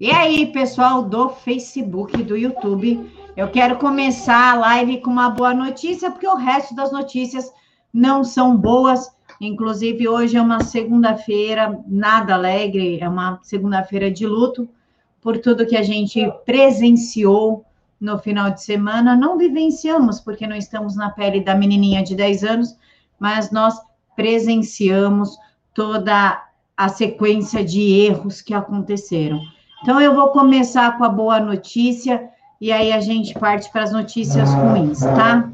E aí, pessoal do Facebook, do YouTube, eu quero começar a live com uma boa notícia, porque o resto das notícias não são boas. Inclusive, hoje é uma segunda-feira nada alegre, é uma segunda-feira de luto por tudo que a gente presenciou no final de semana. Não vivenciamos, porque não estamos na pele da menininha de 10 anos, mas nós presenciamos toda a sequência de erros que aconteceram. Então, eu vou começar com a boa notícia e aí a gente parte para as notícias ruins, tá?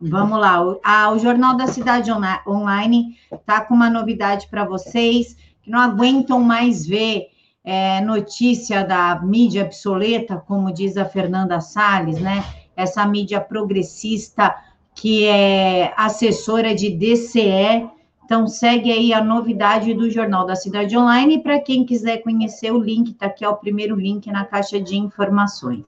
Vamos lá. O, a, o Jornal da Cidade Online tá com uma novidade para vocês que não aguentam mais ver é, notícia da mídia obsoleta, como diz a Fernanda Salles, né? Essa mídia progressista que é assessora de DCE então, segue aí a novidade do Jornal da Cidade Online. Para quem quiser conhecer o link, está aqui ó, o primeiro link na caixa de informações.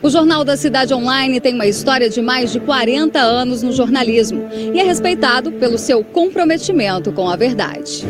O Jornal da Cidade Online tem uma história de mais de 40 anos no jornalismo e é respeitado pelo seu comprometimento com a verdade.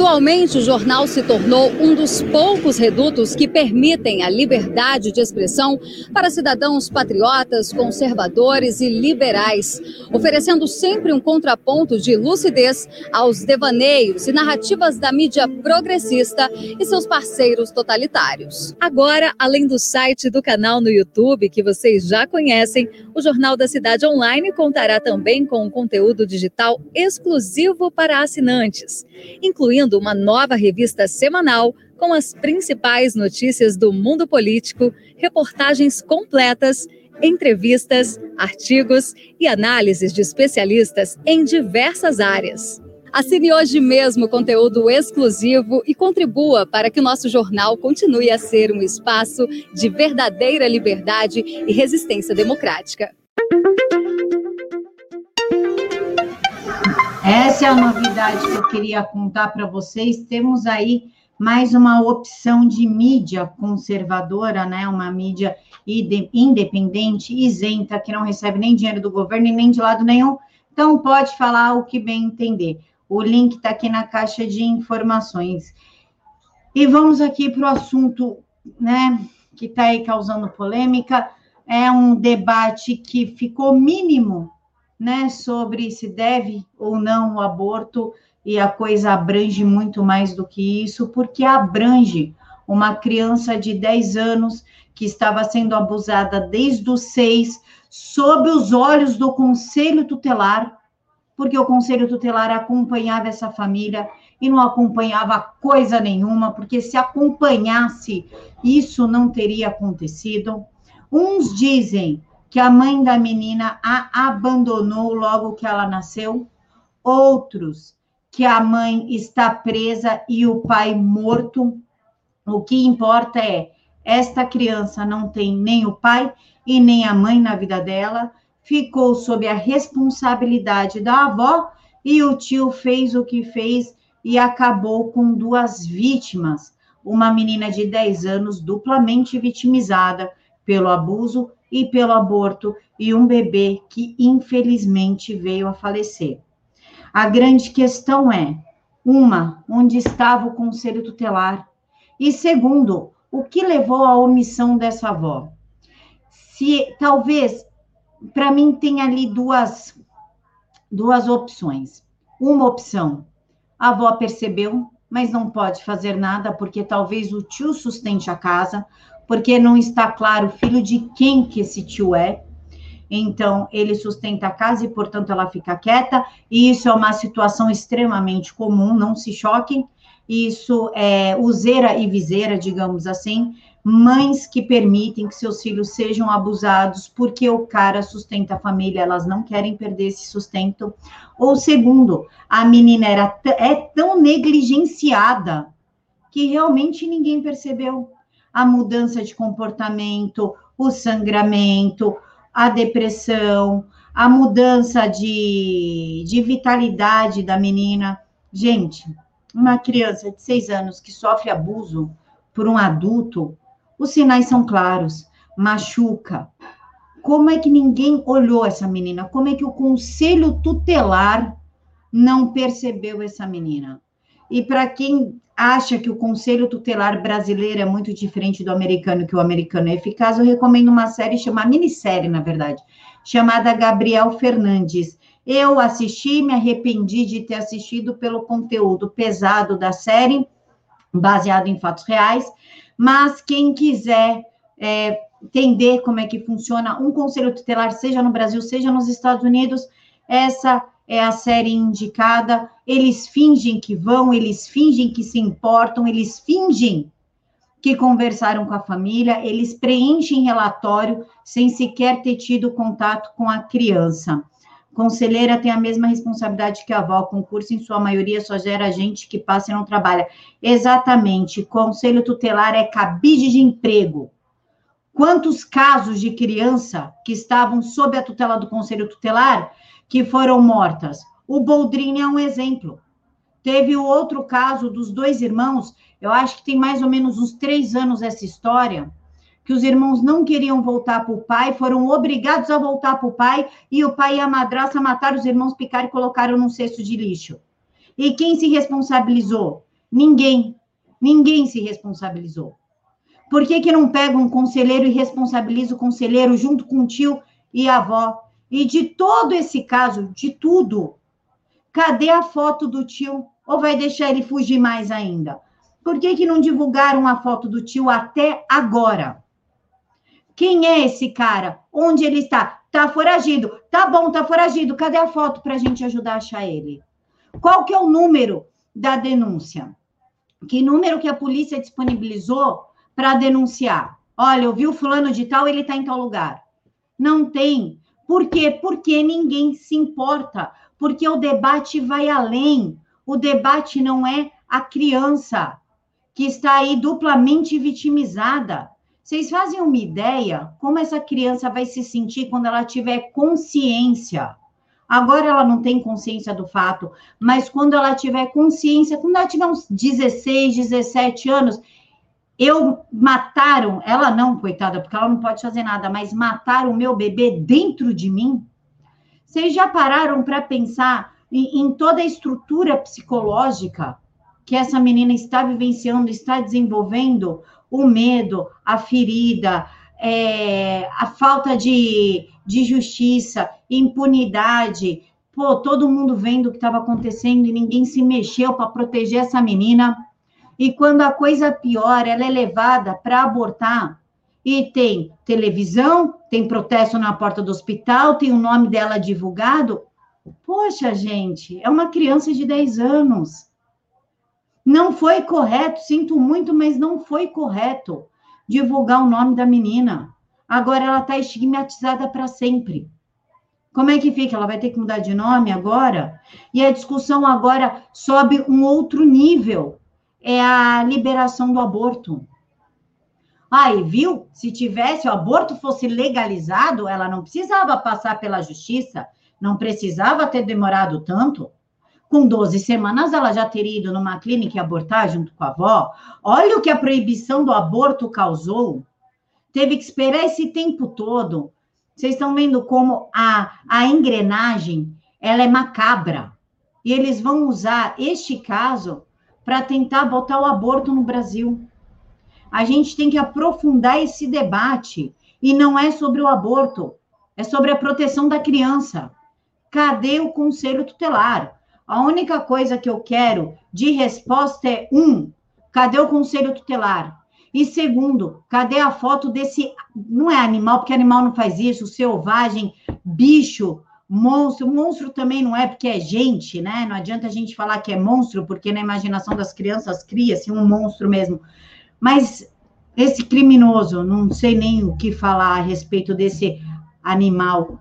Atualmente, o jornal se tornou um dos poucos redutos que permitem a liberdade de expressão para cidadãos patriotas, conservadores e liberais, oferecendo sempre um contraponto de lucidez aos devaneios e narrativas da mídia progressista e seus parceiros totalitários. Agora, além do site do canal no YouTube, que vocês já conhecem, o Jornal da Cidade Online contará também com um conteúdo digital exclusivo para assinantes, incluindo incluindo uma nova revista semanal com as principais notícias do mundo político, reportagens completas, entrevistas, artigos e análises de especialistas em diversas áreas. Assine hoje mesmo conteúdo exclusivo e contribua para que o nosso jornal continue a ser um espaço de verdadeira liberdade e resistência democrática. Essa é a novidade que eu queria contar para vocês. Temos aí mais uma opção de mídia conservadora, né? Uma mídia independente, isenta, que não recebe nem dinheiro do governo e nem de lado nenhum. Então, pode falar o que bem entender. O link está aqui na caixa de informações. E vamos aqui para o assunto, né? Que está aí causando polêmica. É um debate que ficou mínimo né, sobre se deve ou não o aborto, e a coisa abrange muito mais do que isso, porque abrange uma criança de 10 anos que estava sendo abusada desde os seis, sob os olhos do conselho tutelar, porque o conselho tutelar acompanhava essa família e não acompanhava coisa nenhuma, porque se acompanhasse, isso não teria acontecido. Uns dizem que a mãe da menina a abandonou logo que ela nasceu, outros que a mãe está presa e o pai morto. O que importa é esta criança não tem nem o pai e nem a mãe na vida dela, ficou sob a responsabilidade da avó e o tio fez o que fez e acabou com duas vítimas, uma menina de 10 anos duplamente vitimizada pelo abuso e pelo aborto, e um bebê que infelizmente veio a falecer. A grande questão é: uma, onde estava o conselho tutelar? E segundo, o que levou à omissão dessa avó? Se talvez para mim tem ali duas duas opções. Uma opção, a avó percebeu, mas não pode fazer nada porque talvez o tio sustente a casa, porque não está claro filho de quem que esse tio é. Então, ele sustenta a casa e, portanto, ela fica quieta. E isso é uma situação extremamente comum, não se choquem. Isso é useira e viseira, digamos assim. Mães que permitem que seus filhos sejam abusados porque o cara sustenta a família, elas não querem perder esse sustento. Ou segundo, a menina era é tão negligenciada que realmente ninguém percebeu a mudança de comportamento, o sangramento, a depressão, a mudança de, de vitalidade da menina. Gente, uma criança de seis anos que sofre abuso por um adulto, os sinais são claros: machuca, Como é que ninguém olhou essa menina? Como é que o conselho tutelar não percebeu essa menina? E para quem acha que o conselho tutelar brasileiro é muito diferente do americano, que o americano é eficaz, eu recomendo uma série chamada, minissérie, na verdade, chamada Gabriel Fernandes. Eu assisti, me arrependi de ter assistido pelo conteúdo pesado da série, baseado em fatos reais, mas quem quiser é, entender como é que funciona um conselho tutelar, seja no Brasil, seja nos Estados Unidos, essa é a série indicada. Eles fingem que vão, eles fingem que se importam, eles fingem que conversaram com a família, eles preenchem relatório sem sequer ter tido contato com a criança. Conselheira tem a mesma responsabilidade que a avó, concurso, em sua maioria, só gera gente que passa e não trabalha. Exatamente, conselho tutelar é cabide de emprego. Quantos casos de criança que estavam sob a tutela do conselho tutelar que foram mortas? O Boldrini é um exemplo. Teve o outro caso dos dois irmãos, eu acho que tem mais ou menos uns três anos essa história, que os irmãos não queriam voltar para o pai, foram obrigados a voltar para o pai, e o pai e a madraça mataram os irmãos, picaram e colocaram num cesto de lixo. E quem se responsabilizou? Ninguém. Ninguém se responsabilizou. Por que, que não pega um conselheiro e responsabiliza o conselheiro junto com o tio e a avó? E de todo esse caso, de tudo, cadê a foto do tio? Ou vai deixar ele fugir mais ainda? Por que, que não divulgaram a foto do tio até agora? Quem é esse cara? Onde ele está? Tá foragido. Tá bom, tá foragido. Cadê a foto para a gente ajudar a achar ele? Qual que é o número da denúncia? Que número que a polícia disponibilizou para denunciar. Olha, eu vi o fulano de tal, ele está em tal lugar. Não tem. Por quê? Porque ninguém se importa. Porque o debate vai além. O debate não é a criança que está aí duplamente vitimizada. Vocês fazem uma ideia como essa criança vai se sentir quando ela tiver consciência? Agora ela não tem consciência do fato, mas quando ela tiver consciência, quando ela tiver uns 16, 17 anos, eu mataram, ela não, coitada, porque ela não pode fazer nada, mas mataram o meu bebê dentro de mim? Vocês já pararam para pensar em, em, toda a estrutura psicológica que essa menina está vivenciando, está desenvolvendo? O medo, a ferida, é, a falta de, de justiça, impunidade. Pô, todo mundo vendo o que estava acontecendo e ninguém se mexeu para proteger essa menina e quando a coisa piora, ela é levada para abortar. E tem televisão, tem protesto na porta do hospital, tem o nome dela divulgado. Poxa, gente, é uma criança de 10 anos. Não foi correto, sinto muito, mas não foi correto divulgar o nome da menina. Agora ela está estigmatizada para sempre. Como é que fica? Ela vai ter que mudar de nome agora? E a discussão agora sobe um outro nível é a liberação do aborto. Aí, viu? Se tivesse o aborto fosse legalizado, ela não precisava passar pela justiça, não precisava ter demorado tanto. Com 12 semanas, ela já teria ido numa clínica e abortar junto com a avó. Olha o que a proibição do aborto causou. Teve que esperar esse tempo todo. Vocês estão vendo como a, a engrenagem ela é macabra. E eles vão usar este caso para tentar botar o aborto no Brasil. A gente tem que aprofundar esse debate. E não é sobre o aborto, é sobre a proteção da criança. Cadê o conselho tutelar? A única coisa que eu quero de resposta é: um, cadê o conselho tutelar? E segundo, cadê a foto desse. Não é animal, porque animal não faz isso, selvagem, bicho, monstro. Monstro também não é porque é gente, né? Não adianta a gente falar que é monstro, porque na imaginação das crianças cria-se um monstro mesmo. Mas esse criminoso, não sei nem o que falar a respeito desse animal.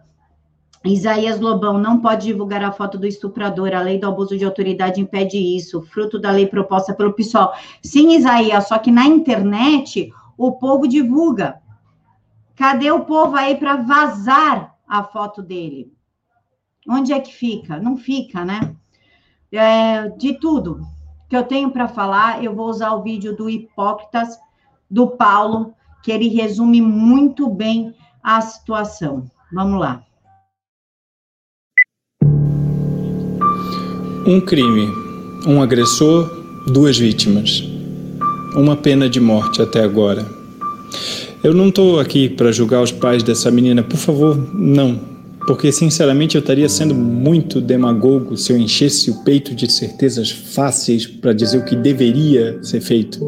Isaías Lobão não pode divulgar a foto do estuprador. A lei do abuso de autoridade impede isso, fruto da lei proposta pelo PSOL. Sim, Isaías, só que na internet o povo divulga. Cadê o povo aí para vazar a foto dele? Onde é que fica? Não fica, né? É, de tudo que eu tenho para falar, eu vou usar o vídeo do Hipócritas, do Paulo, que ele resume muito bem a situação. Vamos lá. Um crime, um agressor, duas vítimas. Uma pena de morte até agora. Eu não estou aqui para julgar os pais dessa menina, por favor, não. Porque, sinceramente, eu estaria sendo muito demagogo se eu enchesse o peito de certezas fáceis para dizer o que deveria ser feito.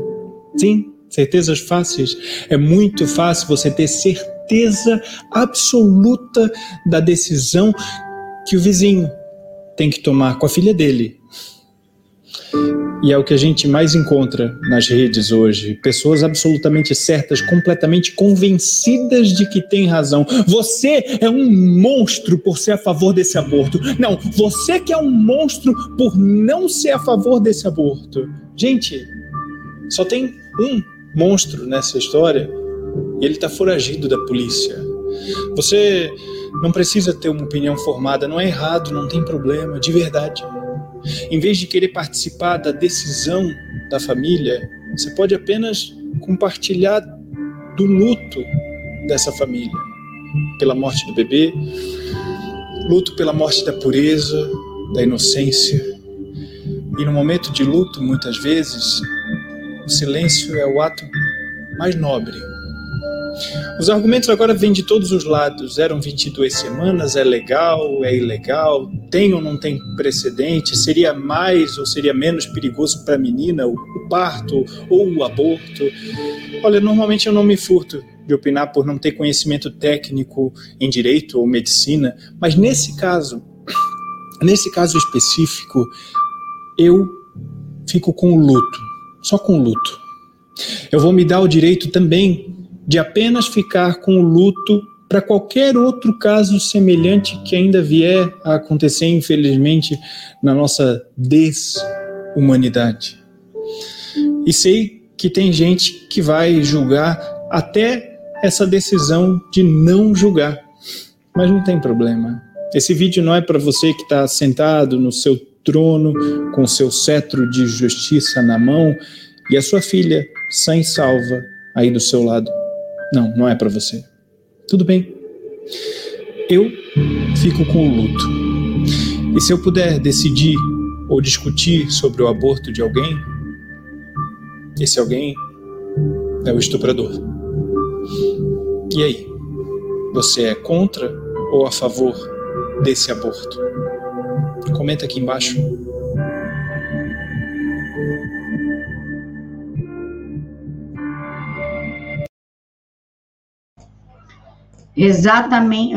Sim, certezas fáceis. É muito fácil você ter certeza absoluta da decisão que o vizinho tem que tomar com a filha dele. E é o que a gente mais encontra nas redes hoje. Pessoas absolutamente certas, completamente convencidas de que tem razão. Você é um monstro por ser a favor desse aborto. Não, você que é um monstro por não ser a favor desse aborto. Gente, só tem um monstro nessa história e ele está foragido da polícia. Você não precisa ter uma opinião formada, não é errado, não tem problema, de verdade. Em vez de querer participar da decisão da família, você pode apenas compartilhar do luto dessa família pela morte do bebê, luto pela morte da pureza, da inocência. E no momento de luto, muitas vezes, o silêncio é o ato mais nobre os argumentos agora vêm de todos os lados. Eram 22 semanas, é legal, é ilegal, tem ou não tem precedente, seria mais ou seria menos perigoso para a menina o, parto ou o aborto. Olha, normalmente eu não me furto de opinar por não ter conhecimento técnico em direito ou medicina, mas nesse caso, nesse caso específico, eu fico com o luto, só com o luto. Eu vou me dar o direito também de apenas ficar com o luto para qualquer outro caso semelhante que ainda vier a acontecer, infelizmente, na nossa desumanidade. E sei que tem gente que vai julgar até essa decisão de não julgar, mas não tem problema. Esse vídeo não é para você que está sentado no seu trono com seu cetro de justiça na mão e a sua filha sã e salva aí do seu lado. Não, não é para você. Tudo bem. Eu fico com o luto. E se eu puder decidir ou discutir sobre o aborto de alguém, esse alguém é o estuprador. E aí? Você é contra ou a favor desse aborto? Comenta aqui embaixo. Exatamente,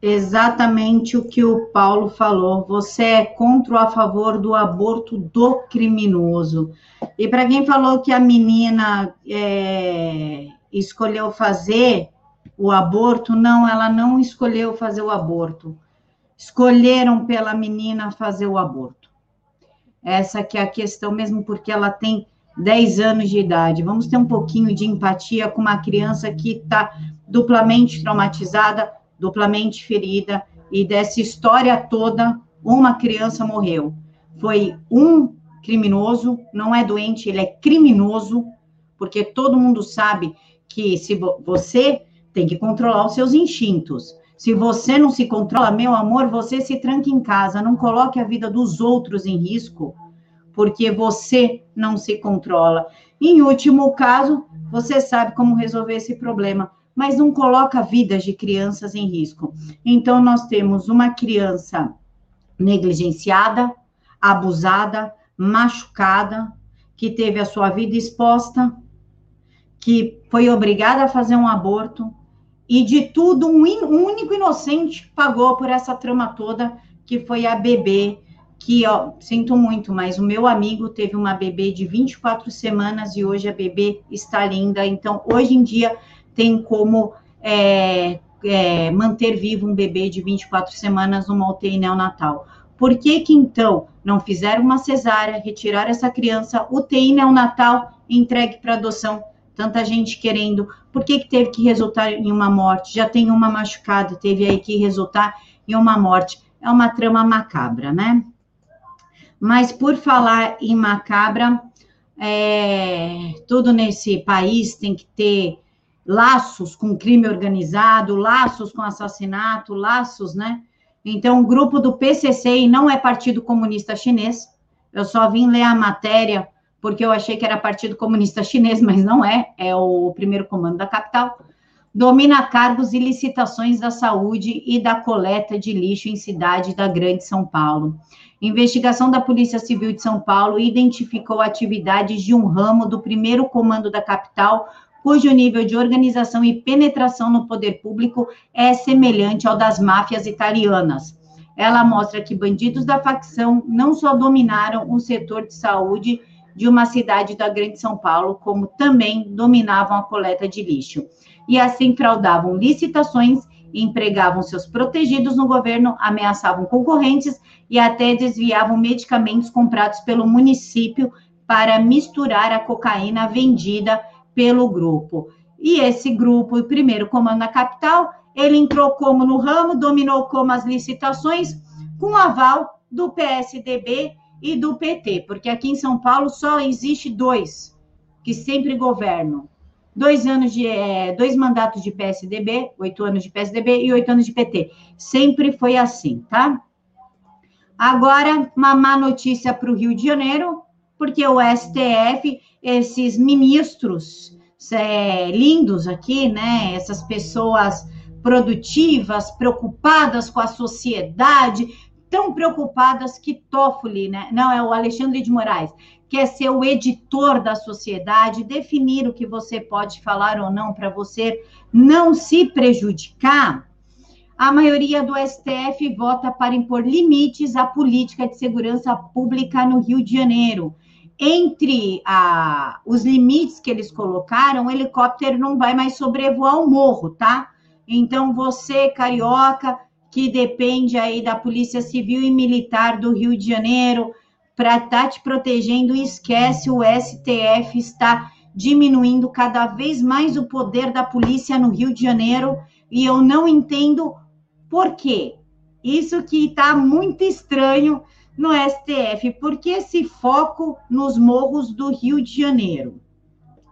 exatamente o que o Paulo falou. Você é contra ou a favor do aborto do criminoso. E para quem falou que a menina é, escolheu fazer o aborto, não, ela não escolheu fazer o aborto. Escolheram pela menina fazer o aborto. Essa que é a questão, mesmo porque ela tem 10 anos de idade. Vamos ter um pouquinho de empatia com uma criança que está duplamente traumatizada, duplamente ferida, e dessa história toda, uma criança morreu. Foi um criminoso, não é doente, ele é criminoso, porque todo mundo sabe que se você tem que controlar os seus instintos. Se você não se controla, meu amor, você se tranca em casa, não coloque a vida dos outros em risco, porque você não se controla. Em último caso, você sabe como resolver esse problema mas não coloca vidas de crianças em risco. Então, nós temos uma criança negligenciada, abusada, machucada, que teve a sua vida exposta, que foi obrigada a fazer um aborto, e de tudo, um, um único inocente pagou por essa trama toda, que foi a bebê, que, ó, sinto muito, mas o meu amigo teve uma bebê de 24 semanas e hoje a bebê está linda. Então, hoje em dia, tem como é, é, manter vivo um bebê de 24 semanas numa UTI neonatal. Por que que, então, não fizeram uma cesárea, retirar essa criança, UTI neonatal entregue para adoção? Tanta gente querendo. Por que que teve que resultar em uma morte? Já tem uma machucada, teve aí que resultar em uma morte. É uma trama macabra, né? Mas por falar em macabra, é, tudo nesse país tem que ter laços com crime organizado, laços com assassinato, laços, né? Então, o grupo do PCC, e não é Partido Comunista Chinês, eu só vim ler a matéria porque eu achei que era Partido Comunista Chinês, mas não é, é o primeiro comando da capital, domina cargos e licitações da saúde e da coleta de lixo em cidade da Grande São Paulo. Investigação da Polícia Civil de São Paulo identificou atividades de um ramo do primeiro comando da capital, cujo nível de organização e penetração no poder público é semelhante ao das máfias italianas. Ela mostra que bandidos da facção não só dominaram o setor de saúde de uma cidade da Grande São Paulo, como também dominavam a coleta de lixo. E assim fraudavam licitações, empregavam seus protegidos no governo, ameaçavam concorrentes e até desviavam medicamentos comprados pelo município para misturar a cocaína vendida pelo grupo. E esse grupo, o primeiro comando na capital, ele entrou como no ramo, dominou como as licitações, com aval do PSDB e do PT, porque aqui em São Paulo só existe dois que sempre governam. Dois anos de é, dois mandatos de PSDB, oito anos de PSDB e oito anos de PT. Sempre foi assim, tá? Agora, uma má notícia para o Rio de Janeiro, porque o STF, esses ministros é, lindos aqui, né? Essas pessoas produtivas, preocupadas com a sociedade, tão preocupadas que Toffoli, né? Não, é o Alexandre de Moraes, quer ser o editor da sociedade, definir o que você pode falar ou não para você não se prejudicar. A maioria do STF vota para impor limites à política de segurança pública no Rio de Janeiro. Entre a, os limites que eles colocaram, o helicóptero não vai mais sobrevoar o morro, tá? Então, você, carioca, que depende aí da Polícia Civil e Militar do Rio de Janeiro para estar tá te protegendo, esquece, o STF está diminuindo cada vez mais o poder da polícia no Rio de Janeiro e eu não entendo por quê. Isso que está muito estranho no STF, porque esse foco nos morros do Rio de Janeiro.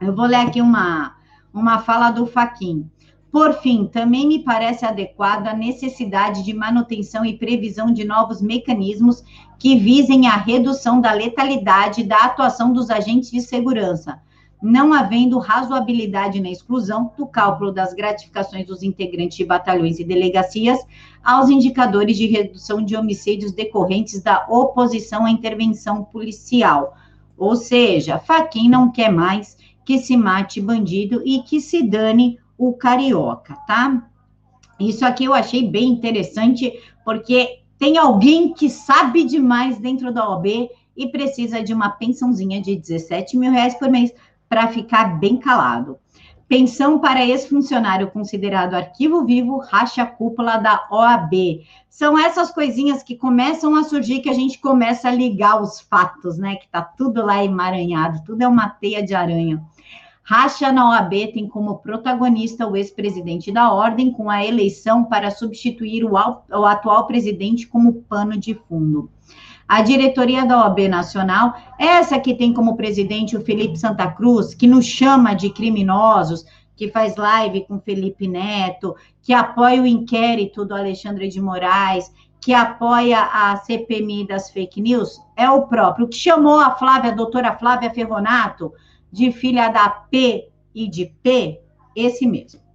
Eu vou ler aqui uma, uma fala do Faquin. Por fim, também me parece adequada a necessidade de manutenção e previsão de novos mecanismos que visem a redução da letalidade da atuação dos agentes de segurança, não havendo razoabilidade na exclusão do cálculo das gratificações dos integrantes de batalhões e delegacias aos indicadores de redução de homicídios decorrentes da oposição à intervenção policial. Ou seja, Faquin não quer mais que se mate bandido e que se dane o carioca, tá? Isso aqui eu achei bem interessante, porque tem alguém que sabe demais dentro da OAB e precisa de uma pensãozinha de 17 mil reais por mês para ficar bem calado. Pensão para ex-funcionário considerado arquivo vivo, racha cúpula da OAB. São essas coisinhas que começam a surgir que a gente começa a ligar os fatos, né? Que tá tudo lá emaranhado, tudo é uma teia de aranha. Racha na OAB tem como protagonista o ex-presidente da ordem, com a eleição para substituir o, atual presidente como pano de fundo. A diretoria da OAB Nacional, essa que tem como presidente o Felipe Santa Cruz, que nos chama de criminosos, que faz live com Felipe Neto, que apoia o inquérito do Alexandre de Moraes, que apoia a CPMI das fake news, é o próprio, que chamou a Flávia, a doutora Flávia Ferronato, de filha da P e de P, esse mesmo.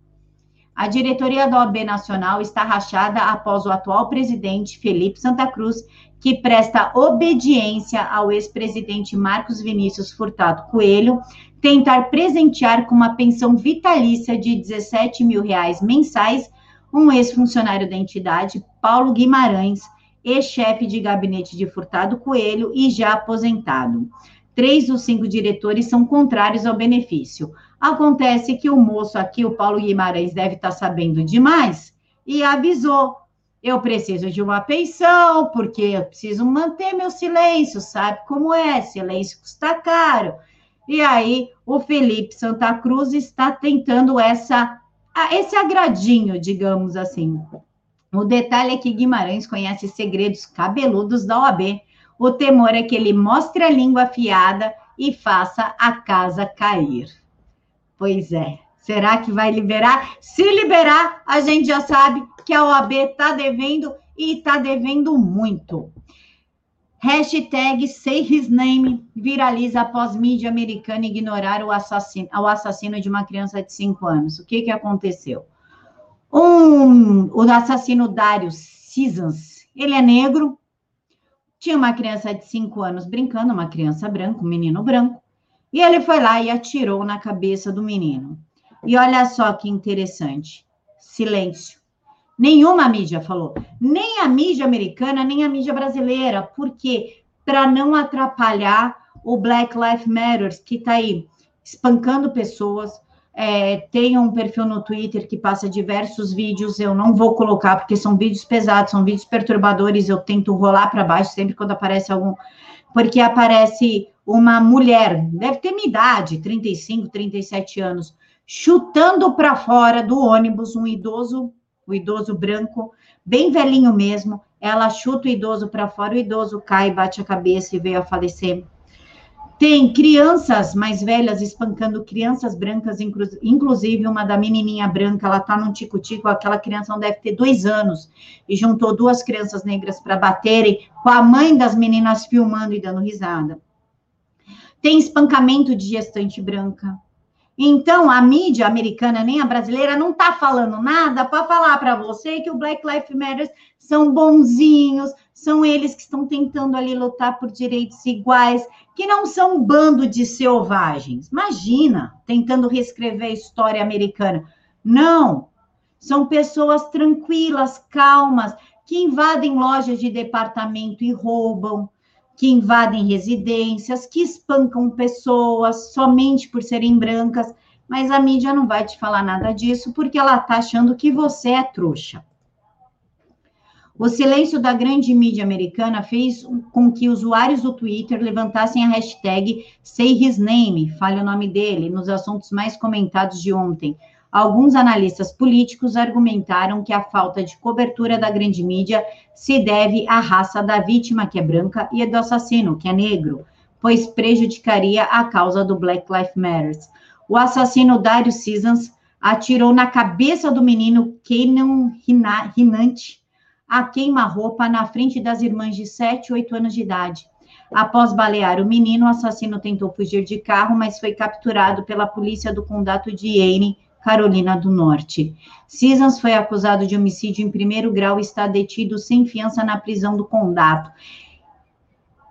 A diretoria da OAB Nacional está rachada após o atual presidente Felipe Santa Cruz, que presta obediência ao ex-presidente Marcos Vinícius Furtado Coelho, tentar presentear com uma pensão vitalícia de 17 mil reais mensais um ex-funcionário da entidade, Paulo Guimarães, ex-chefe de gabinete de Furtado Coelho e já aposentado três dos cinco diretores são contrários ao benefício. Acontece que o moço aqui, o Paulo Guimarães, deve estar sabendo demais e avisou. Eu preciso de uma pensão, porque eu preciso manter meu silêncio, sabe como é? Silêncio custa caro. E aí, o Felipe Santa Cruz está tentando essa, esse agradinho, digamos assim. O detalhe é que Guimarães conhece segredos cabeludos da OAB o temor é que ele mostre a língua afiada e faça a casa cair. Pois é, Será que vai liberar? Se liberar, a gente já sabe que a OAB está devendo e está devendo muito. Hashtag Say His Name viraliza após mídia americana ignorar o assassino, o assassino de uma criança de 5 anos. O que, que aconteceu? Um, o assassino Darius Seasons, ele é negro, tinha uma criança de 5 anos brincando, uma criança branca, um menino branco, e ele foi lá e atirou na cabeça do menino. E olha só que interessante. Silêncio. Nenhuma mídia falou. Nem a mídia americana, nem a mídia brasileira. Por quê? Para não atrapalhar o Black Lives Matter, que está aí espancando pessoas. É, tem um perfil no Twitter que passa diversos vídeos. Eu não vou colocar, porque são vídeos pesados, são vídeos perturbadores. Eu tento rolar para baixo sempre quando aparece algum. Porque aparece uma mulher, deve ter minha idade, 35, 37 anos, chutando para fora do ônibus um idoso, o idoso branco, bem velhinho mesmo. Ela chuta o idoso para fora, o idoso cai, bate a cabeça e veio a falecer. Tem crianças mais velhas espancando crianças brancas, inclusive uma da menininha branca, ela tá num tico-tico, aquela criança não deve ter dois anos, e juntou duas crianças negras para baterem, com a mãe das meninas filmando e dando risada. Tem espancamento de gestante branca, então, a mídia americana, nem a brasileira, não está falando nada para falar para você que o Black Lives Matter são bonzinhos, são eles que estão tentando ali lutar por direitos iguais, que não são um bando de selvagens. Imagina, tentando reescrever a história americana. Não, são pessoas tranquilas, calmas, que invadem lojas de departamento e roubam, que invadem residências, que espancam pessoas somente por serem brancas, mas a mídia não vai te falar nada disso porque ela está achando que você é trouxa. O silêncio da grande mídia americana fez com que usuários do Twitter levantassem a hashtag Say His Name, fale o nome dele, nos assuntos mais comentados de ontem, Alguns analistas políticos argumentaram que a falta de cobertura da grande mídia se deve à raça da vítima, que é branca, e do assassino, que é negro, pois prejudicaria a causa do Black Lives Matter. O assassino Darius Seasons atirou na cabeça do menino Kenan Rinante a queima-roupa na frente das irmãs de 7 e 8 anos de idade. Após balear o menino, o assassino tentou fugir de carro, mas foi capturado pela polícia do condado de Yane Carolina do Norte. Cisans foi acusado de homicídio em primeiro grau e está detido sem fiança na prisão do condado.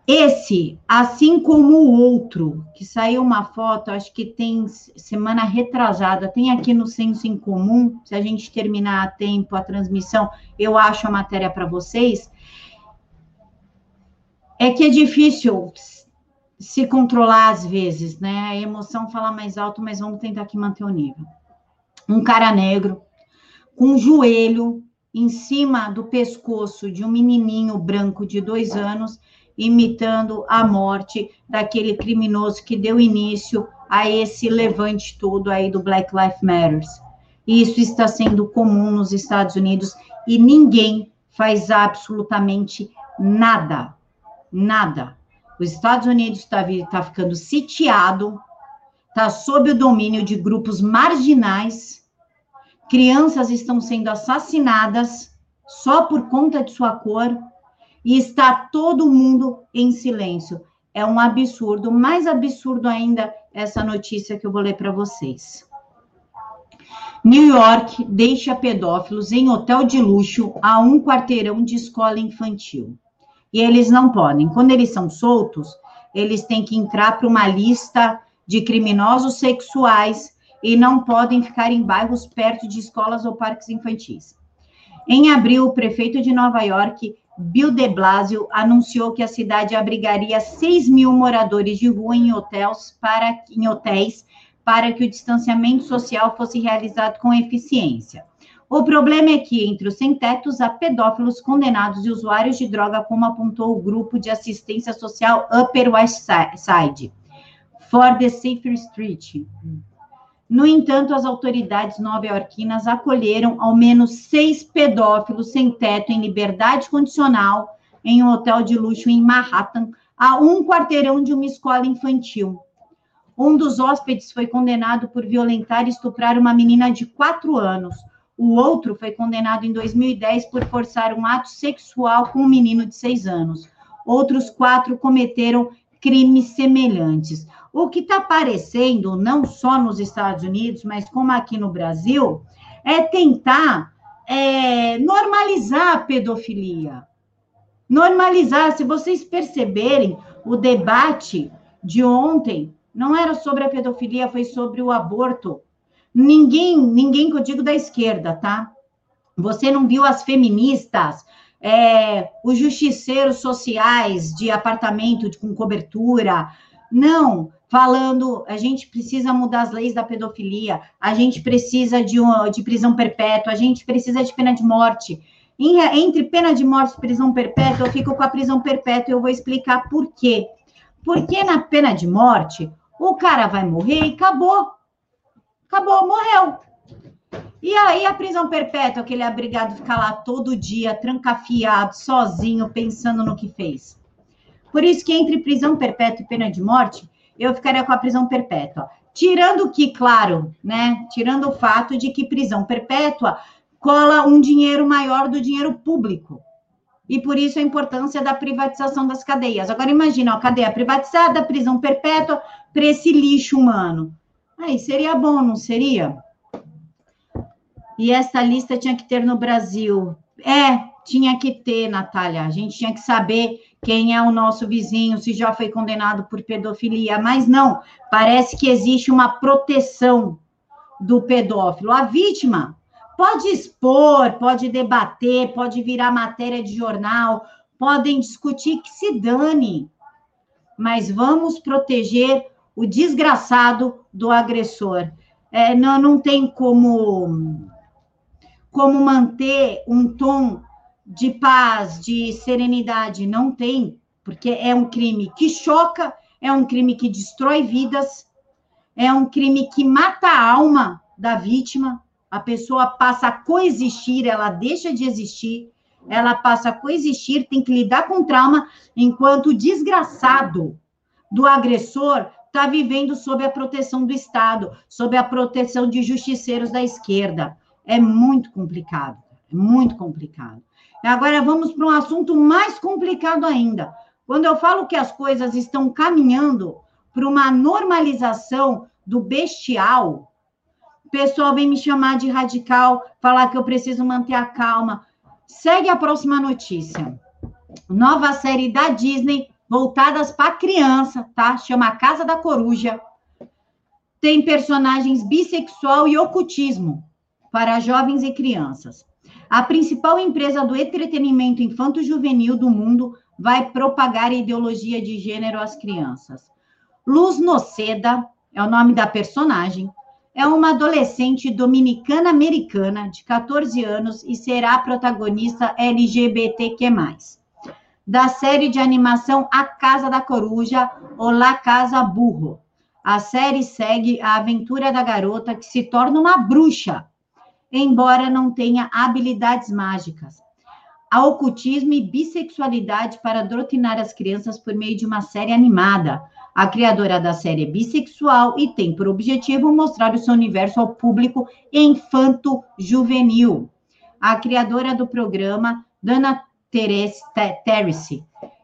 Esse, assim como o outro, que saiu uma foto, acho que tem semana retrasada, tem aqui no Senso em Comum, se a gente terminar a tempo a transmissão, eu acho a matéria para vocês. É que é difícil se controlar às vezes, né? A emoção fala mais alto, mas vamos tentar aqui manter o nível um cara negro, com um joelho em cima do pescoço de um menininho branco de dois anos, imitando a morte daquele criminoso que deu início a esse levante todo aí do Black Lives Matter. Isso está sendo comum nos Estados Unidos e ninguém faz absolutamente nada. Nada. Os Estados Unidos está tá ficando sitiado, está sob o domínio de grupos marginais crianças estão sendo assassinadas só por conta de sua cor e está todo mundo em silêncio. É um absurdo, mais absurdo ainda essa notícia que eu vou ler para vocês. New York deixa pedófilos em hotel de luxo a um quarteirão de escola infantil. E eles não podem. Quando eles são soltos, eles têm que entrar para uma lista de criminosos sexuais e não podem ficar em bairros perto de escolas ou parques infantis. Em abril, o prefeito de Nova York, Bill de Blasio, anunciou que a cidade abrigaria 6 mil moradores de rua em hotéis para, em hotéis para que o distanciamento social fosse realizado com eficiência. O problema é que, entre os sem-tetos, há pedófilos condenados e usuários de droga, como apontou o grupo de assistência social Upper West Side, for the Safer Street. No entanto, as autoridades nova-iorquinas acolheram ao menos seis pedófilos sem teto em liberdade condicional em um hotel de luxo em Manhattan, a um quarteirão de uma escola infantil. Um dos hóspedes foi condenado por violentar e estuprar uma menina de quatro anos. O outro foi condenado em 2010 por forçar um ato sexual com um menino de seis anos. Outros quatro cometeram crimes semelhantes. O que está aparecendo, não só nos Estados Unidos, mas como aqui no Brasil, é tentar é, normalizar a pedofilia. Normalizar. Se vocês perceberem, o debate de ontem não era sobre a pedofilia, foi sobre o aborto. Ninguém, ninguém que eu digo da esquerda, tá? Você não viu as feministas, é, os justiceiros sociais de apartamento com cobertura. Não, falando, a gente precisa mudar as leis da pedofilia, a gente precisa de, uma, de prisão perpétua, a gente precisa de pena de morte. Em, entre pena de morte e prisão perpétua, eu fico com a prisão perpétua e eu vou explicar por quê. Porque na pena de morte, o cara vai morrer e acabou. Acabou, morreu. E aí a prisão perpétua, que ele é obrigado a ficar lá todo dia, trancafiado, sozinho, pensando no que fez. Por isso que entre prisão perpétua e pena de morte, eu ficaria com a prisão perpétua. Tirando que, claro, né? Tirando o fato de que prisão perpétua cola um dinheiro maior do dinheiro público. E por isso a importância da privatização das cadeias. Agora imagina, a cadeia privatizada, prisão perpétua para esse lixo humano. Aí seria bom, não seria? E essa lista tinha que ter no Brasil. É, tinha que ter, Natália. A gente tinha que saber quem é o nosso vizinho, se já foi condenado por pedofilia. Mas não, parece que existe uma proteção do pedófilo. A vítima pode expor, pode debater, pode virar matéria de jornal, podem discutir que se dane. Mas vamos proteger o desgraçado do agressor. É, não, não tem como, como manter um tom de paz, de serenidade, não tem, porque é um crime que choca, é um crime que destrói vidas, é um crime que mata a alma da vítima. A pessoa passa a coexistir, ela deixa de existir, ela passa a coexistir, tem que lidar com trauma, enquanto o desgraçado do agressor está vivendo sob a proteção do Estado, sob a proteção de justiceiros da esquerda. É muito complicado, é muito complicado. Agora vamos para um assunto mais complicado ainda. Quando eu falo que as coisas estão caminhando para uma normalização do bestial, o pessoal vem me chamar de radical, falar que eu preciso manter a calma. Segue a próxima notícia. Nova série da Disney voltadas para criança, tá? Chama Casa da Coruja. Tem personagens bissexual e ocultismo para jovens e crianças. A principal empresa do entretenimento infanto-juvenil do mundo vai propagar ideologia de gênero às crianças. Luz Noceda é o nome da personagem. É uma adolescente dominicana-americana de 14 anos e será a protagonista LGBTQ+. Da série de animação A Casa da Coruja ou La Casa Burro. A série segue a aventura da garota que se torna uma bruxa embora não tenha habilidades mágicas. Há ocultismo e bissexualidade para doutrinar as crianças por meio de uma série animada. A criadora da série é bissexual e tem por objetivo mostrar o seu universo ao público infanto-juvenil. A criadora do programa, Dana Terese,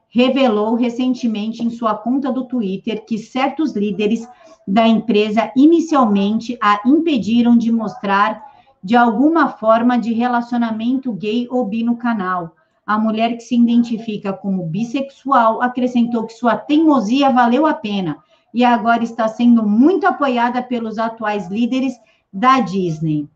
revelou recentemente em sua conta do Twitter que certos líderes da empresa inicialmente a impediram de mostrar de alguma forma de relacionamento gay ou bi no canal. A mulher que se identifica como bissexual acrescentou que sua teimosia valeu a pena e agora está sendo muito apoiada pelos atuais líderes da Disney.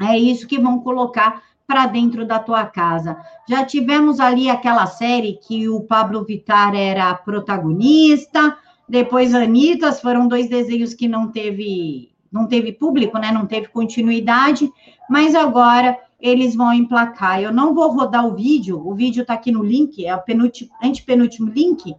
É isso que vão colocar para dentro da tua casa. Já tivemos ali aquela série que o Pablo Vittar era protagonista, depois Anitas, foram dois desenhos que não teve não teve público, né? Não teve continuidade, mas agora eles vão emplacar. Eu não vou rodar o vídeo, o vídeo está aqui no link, é o penúltimo, antepenúltimo link.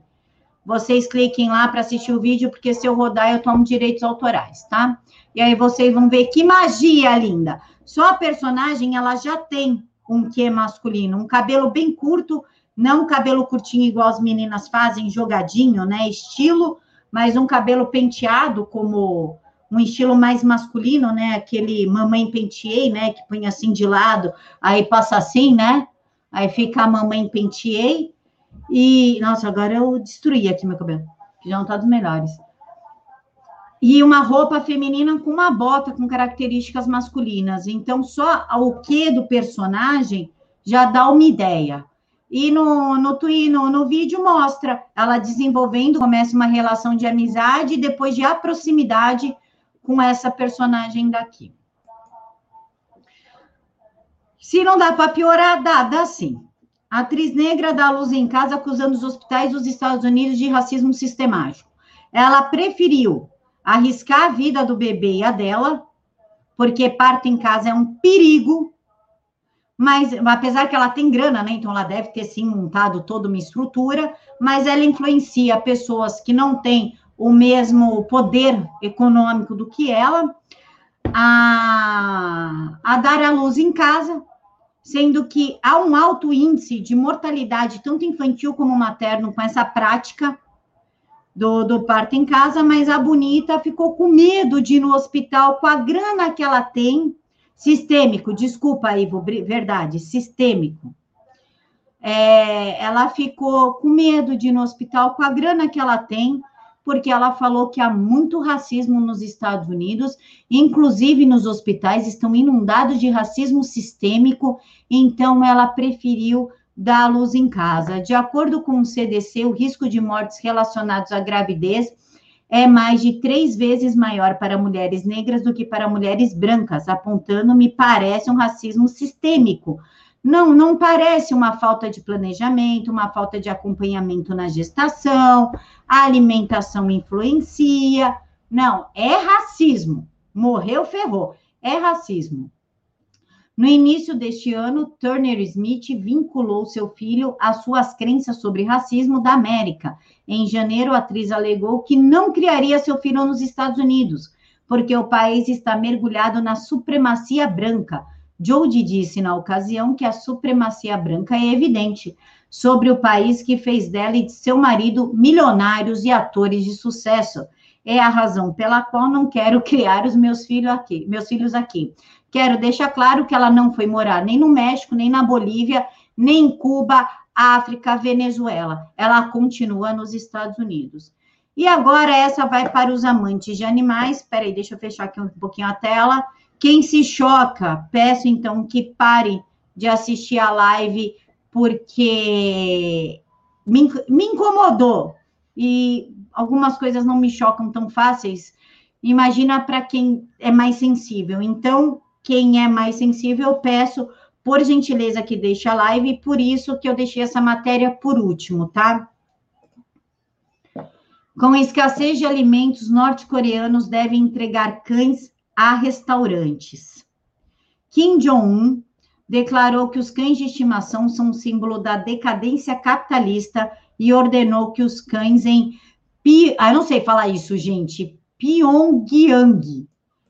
Vocês cliquem lá para assistir o vídeo, porque se eu rodar, eu tomo direitos autorais, tá? E aí vocês vão ver que magia linda. Só a personagem, ela já tem um quê masculino, um cabelo bem curto, não cabelo curtinho igual as meninas fazem, jogadinho, né? Estilo mas um cabelo penteado como um estilo mais masculino, né? Aquele mamãe penteei, né? Que põe assim de lado, aí passa assim, né? Aí fica a mamãe penteei. E, nossa, agora eu destruí aqui meu cabelo, que já não tá dos melhores. E uma roupa feminina com uma bota com características masculinas. Então, só o que do personagem já dá uma ideia. E no, no, no, no vídeo mostra ela desenvolvendo, começa uma relação de amizade e depois de proximidade com essa personagem daqui. Se não dá para piorar, dá, dá sim. Atriz negra dá luz em casa acusando os hospitais dos Estados Unidos de racismo sistemático. Ela preferiu arriscar a vida do bebê e a dela, porque parto em casa é um perigo, mas apesar que ela tem grana, né? Então ela deve ter sim montado toda uma estrutura, mas ela influencia pessoas que não têm o mesmo poder econômico do que ela, a, a dar a luz em casa, sendo que há um alto índice de mortalidade, tanto infantil como materno, com essa prática do, do parto em casa, mas a bonita ficou com medo de ir no hospital com a grana que ela tem, sistêmico, desculpa, Ivo, verdade, sistêmico. É, ela ficou com medo de ir no hospital com a grana que ela tem, porque ela falou que há muito racismo nos Estados Unidos, inclusive nos hospitais estão inundados de racismo sistêmico, então ela preferiu dar luz em casa. De acordo com o CDC, o risco de mortes relacionados à gravidez é mais de três vezes maior para mulheres negras do que para mulheres brancas, apontando, me parece, um racismo sistêmico não, não parece uma falta de planejamento, uma falta de acompanhamento na gestação, a alimentação influencia. Não, é racismo. Morreu, ferrou. É racismo. No início deste ano, Turner Smith vinculou seu filho às suas crenças sobre racismo da América. Em janeiro, a atriz alegou que não criaria seu filho nos Estados Unidos, porque o país está mergulhado na supremacia branca, Jody disse na ocasião que a supremacia branca é evidente sobre o país que fez dela e de seu marido milionários e atores de sucesso. É a razão pela qual não quero criar os meus filhos aqui, meus filhos aqui. Quero deixar claro que ela não foi morar nem no México, nem na Bolívia, nem em Cuba, África, Venezuela. Ela continua nos Estados Unidos. E agora essa vai para os amantes de animais. Espera aí, deixa eu fechar aqui um pouquinho a tela. Quem se choca, peço então que pare de assistir a live, porque me, me incomodou. E algumas coisas não me chocam tão fáceis. Imagina para quem é mais sensível. Então, quem é mais sensível, peço, por gentileza, que deixe a live, por isso que eu deixei essa matéria por último, tá? Com escassez de alimentos, norte-coreanos devem entregar cães a restaurantes. Kim Jong-un declarou que os cães de estimação são um símbolo da decadência capitalista e ordenou que os cães em Pi, ah, não sei falar isso, gente, Pyongyang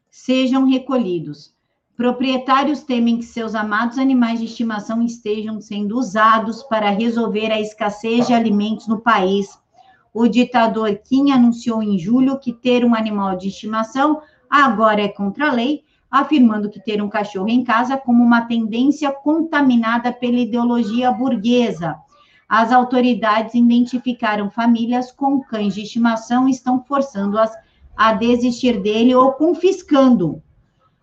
sejam recolhidos. Proprietários temem que seus amados animais de estimação estejam sendo usados para resolver a escassez de alimentos no país. O ditador Kim anunciou em julho que ter um animal de estimação agora é contra a lei, afirmando que ter um cachorro em casa como uma tendência contaminada pela ideologia burguesa. As autoridades identificaram famílias com cães de estimação e estão forçando-as a desistir dele ou confiscando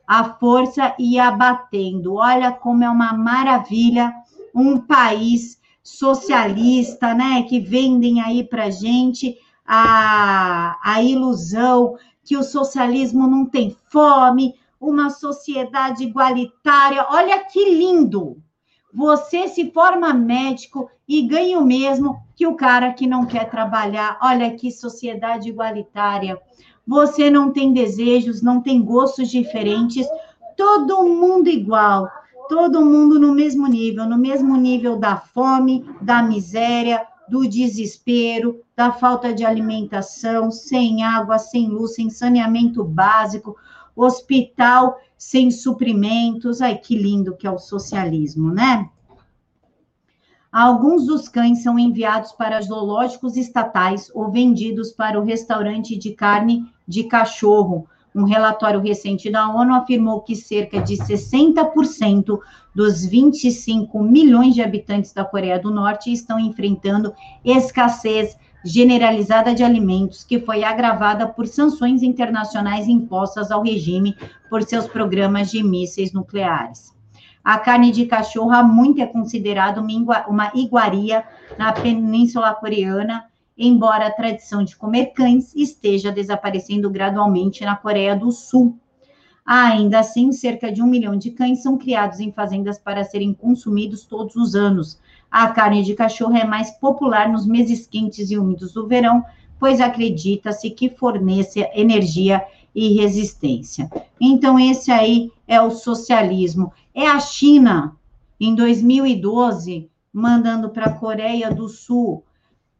a força e abatendo. Olha como é uma maravilha um país socialista, né? Que vendem aí para gente a, a ilusão que o socialismo não tem fome, uma sociedade igualitária. Olha que lindo! Você se forma médico e ganha o mesmo que o cara que não quer trabalhar. Olha que sociedade igualitária. Você não tem desejos, não tem gostos diferentes, todo mundo igual, todo mundo no mesmo nível, no mesmo nível da fome, da miséria, do desespero, da falta de alimentação, sem água, sem luz, sem saneamento básico, hospital sem suprimentos. Ai, que lindo que é o socialismo, né? Alguns dos cães são enviados para zoológicos estatais ou vendidos para o restaurante de carne de cachorro. Um relatório recente da ONU afirmou que cerca de 60% dos 25 milhões de habitantes da Coreia do Norte estão enfrentando escassez generalizada de alimentos, que foi agravada por sanções internacionais impostas ao regime por seus programas de mísseis nucleares. A carne de cachorro há muito é considerada uma iguaria na Península Coreana, embora a tradição de comer cães esteja desaparecendo gradualmente na Coreia do Sul. Ainda assim, cerca de um milhão de cães são criados em fazendas para serem consumidos todos os anos. A carne de cachorro é mais popular nos meses quentes e úmidos do verão, pois acredita-se que fornece energia e resistência. Então, esse aí é o socialismo. É a China, em 2012, mandando para a Coreia do Sul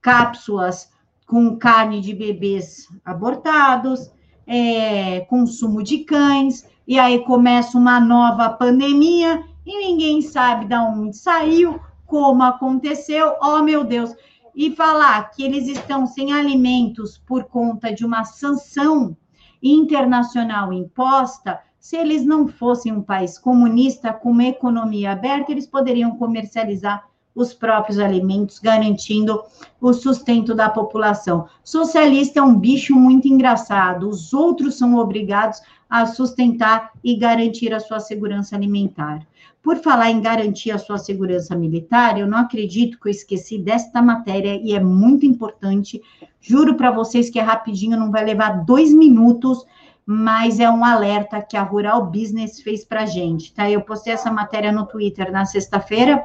cápsulas com carne de bebês abortados, é, consumo de cães, e aí começa uma nova pandemia e ninguém sabe de onde saiu, como aconteceu, oh meu Deus. E falar que eles estão sem alimentos por conta de uma sanção internacional imposta, se eles não fossem um país comunista com uma economia aberta, eles poderiam comercializar os próprios alimentos, garantindo o sustento da população. Socialista é um bicho muito engraçado, os outros são obrigados a sustentar e garantir a sua segurança alimentar. Por falar em garantir a sua segurança militar, eu não acredito que eu esqueci desta matéria e é muito importante. Juro para vocês que é rapidinho, não vai levar dois minutos mas é um alerta que a Rural Business fez para gente, tá? Eu postei essa matéria no Twitter na sexta-feira,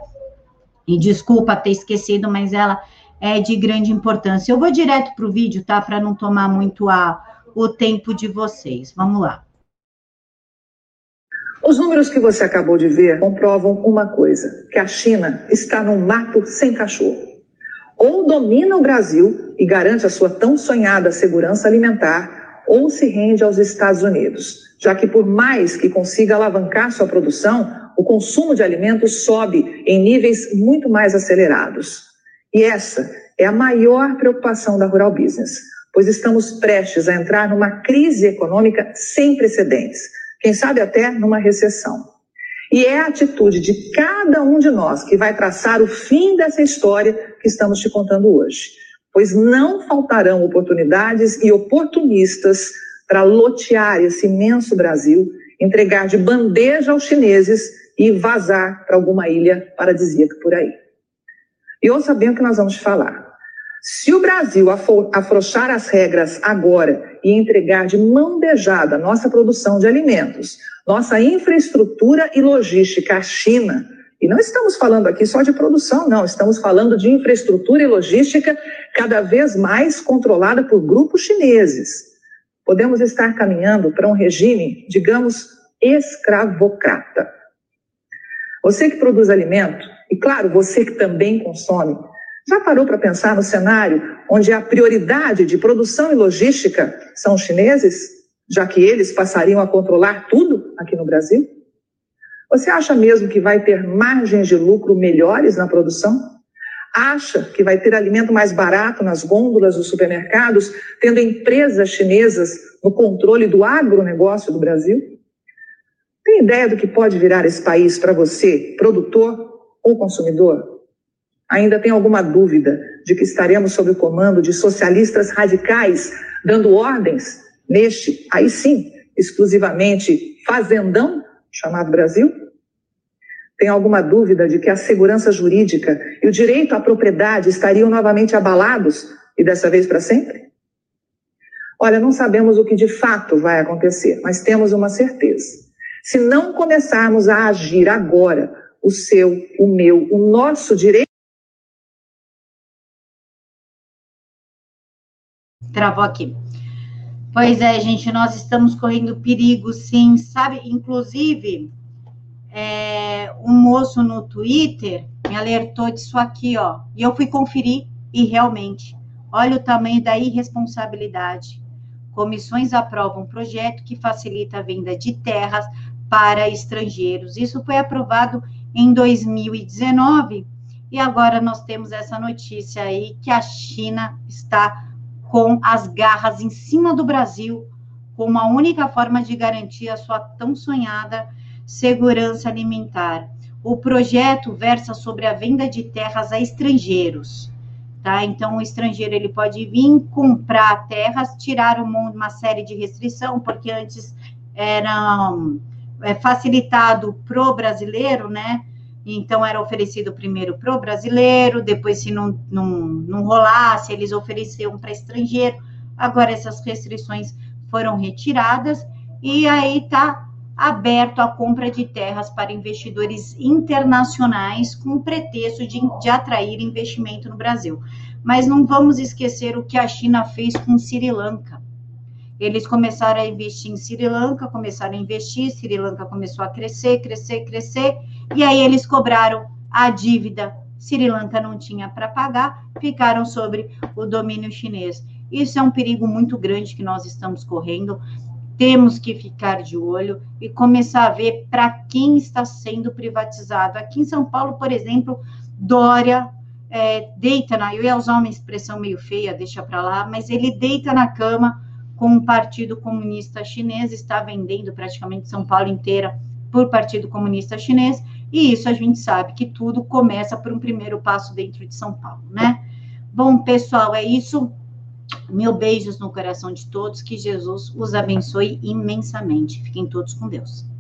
e desculpa ter esquecido, mas ela é de grande importância. Eu vou direto para o vídeo, tá? Para não tomar muito a, o tempo de vocês. Vamos lá. Os números que você acabou de ver comprovam uma coisa: que a China está num mato sem cachorro. Ou domina o Brasil e garante a sua tão sonhada segurança alimentar, ou se rende aos Estados Unidos, já que, por mais que consiga alavancar sua produção, o consumo de alimentos sobe em níveis muito mais acelerados. E essa é a maior preocupação da Rural Business, pois estamos prestes a entrar numa crise econômica sem precedentes, quem sabe até numa recessão. E é a atitude de cada um de nós que vai traçar o fim dessa história que estamos te contando hoje pois não faltarão oportunidades e oportunistas para lotear esse imenso Brasil, entregar de bandeja aos chineses e vazar para alguma ilha paradisíaca por aí. E ouça bem o que nós vamos falar. Se o Brasil afrouxar as regras agora e entregar de mão beijada nossa produção de alimentos, nossa infraestrutura e logística à China, e não estamos falando aqui só de produção, não, estamos falando de infraestrutura e logística cada vez mais controlada por grupos chineses. Podemos estar caminhando para um regime, digamos, escravocrata. Você que produz alimento, e claro, você que também consome, já parou para pensar no cenário onde a prioridade de produção e logística são os chineses, já que eles passariam a controlar tudo aqui no Brasil? Você acha mesmo que vai ter margens de lucro melhores na produção? Acha que vai ter alimento mais barato nas gôndolas dos supermercados, tendo empresas chinesas no controle do agronegócio do Brasil? Tem ideia do que pode virar esse país para você, produtor ou consumidor? Ainda tem alguma dúvida de que estaremos sob o comando de socialistas radicais dando ordens neste, aí sim, exclusivamente fazendão chamado Brasil? Tem alguma dúvida de que a segurança jurídica e o direito à propriedade estariam novamente abalados e dessa vez para sempre? Olha, não sabemos o que de fato vai acontecer, mas temos uma certeza. Se não começarmos a agir agora, o seu, o meu, o nosso direito. Travou aqui. Pois é, gente, nós estamos correndo perigo, sim, sabe? Inclusive, é, um moço no Twitter me alertou disso aqui, ó, e eu fui conferir e realmente, olha o tamanho da irresponsabilidade. Comissões aprovam um projeto que facilita a venda de terras para estrangeiros. Isso foi aprovado em 2019 E agora nós temos essa notícia aí que a China está com as garras em cima do Brasil, como a única forma de garantir a sua tão sonhada segurança alimentar. O projeto versa sobre a venda de terras a estrangeiros. Tá? Então, o estrangeiro ele pode vir comprar terras, tirar uma, série de restrição, porque antes era é, facilitado pro brasileiro, né? Então, era oferecido primeiro para o brasileiro, depois, se não, não, não rolasse, eles ofereciam para estrangeiro. Agora, essas restrições foram retiradas e aí está aberto a compra de terras para investidores internacionais com o pretexto de, de atrair investimento no Brasil. Mas não vamos esquecer o que a China fez com Sri Lanka. Eles começaram a investir em Sri Lanka, começaram a investir, Sri Lanka começou a crescer, crescer, crescer, e aí eles cobraram a dívida. Sri Lanka não tinha para pagar, ficaram sobre o domínio chinês. Isso é um perigo muito grande que nós estamos correndo. Temos que ficar de olho e começar a ver para quem está sendo privatizado. Aqui em São Paulo, por exemplo, Dória é, deita na. Eu ia usar uma expressão meio feia, deixa para lá, mas ele deita na cama com o Partido Comunista Chinês, está vendendo praticamente São Paulo inteira por Partido Comunista Chinês, e isso a gente sabe que tudo começa por um primeiro passo dentro de São Paulo, né? Bom, pessoal, é isso. Mil beijos no coração de todos, que Jesus os abençoe imensamente. Fiquem todos com Deus.